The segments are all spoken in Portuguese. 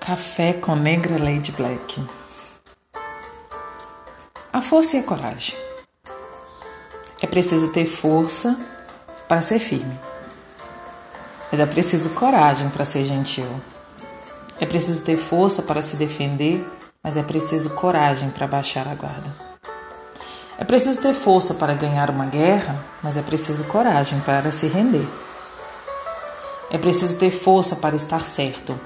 Café com Negra Lady Black. A força e a coragem. É preciso ter força para ser firme. Mas é preciso coragem para ser gentil. É preciso ter força para se defender, mas é preciso coragem para baixar a guarda. É preciso ter força para ganhar uma guerra, mas é preciso coragem para se render. É preciso ter força para estar certo,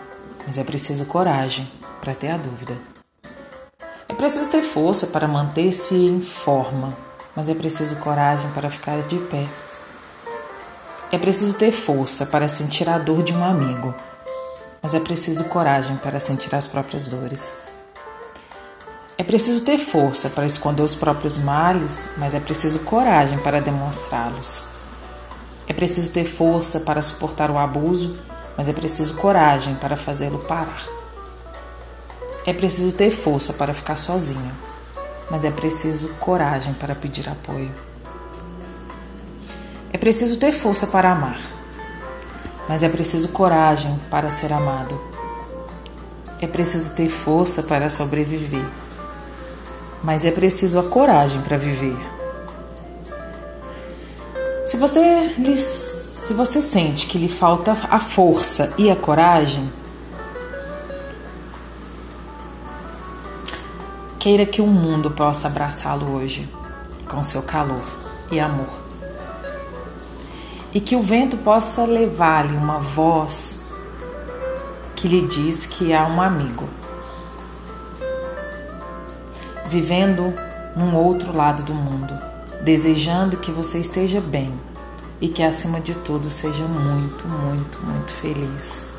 mas é preciso coragem para ter a dúvida. É preciso ter força para manter-se em forma, mas é preciso coragem para ficar de pé. É preciso ter força para sentir a dor de um amigo, mas é preciso coragem para sentir as próprias dores. É preciso ter força para esconder os próprios males, mas é preciso coragem para demonstrá-los. É preciso ter força para suportar o abuso, mas é preciso coragem para fazê-lo parar. É preciso ter força para ficar sozinho, mas é preciso coragem para pedir apoio. É preciso ter força para amar, mas é preciso coragem para ser amado. É preciso ter força para sobreviver, mas é preciso a coragem para viver. Se você se você sente que lhe falta a força e a coragem, queira que o mundo possa abraçá-lo hoje com seu calor e amor. E que o vento possa levar-lhe uma voz que lhe diz que há um amigo vivendo num outro lado do mundo, desejando que você esteja bem e que acima de tudo seja muito, muito, muito feliz.